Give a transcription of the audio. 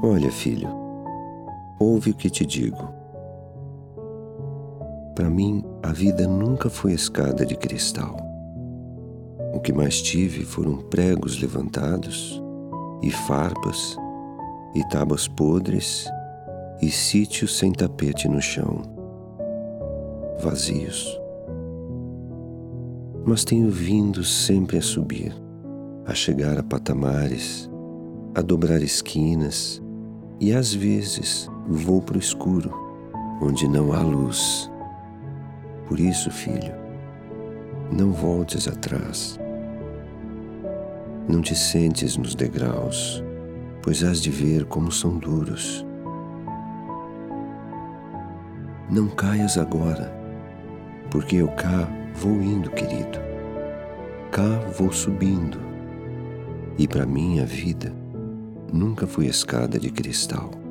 Olha, filho, ouve o que te digo. Para mim, a vida nunca foi escada de cristal. O que mais tive foram pregos levantados, e farpas, e tábuas podres, e sítios sem tapete no chão, vazios. Mas tenho vindo sempre a subir, a chegar a patamares, a dobrar esquinas, e às vezes vou para o escuro, onde não há luz. Por isso, filho, não voltes atrás. Não te sentes nos degraus, pois hás de ver como são duros. Não caias agora, porque eu cá vou indo, querido. Cá vou subindo. E para mim a vida nunca foi escada de cristal.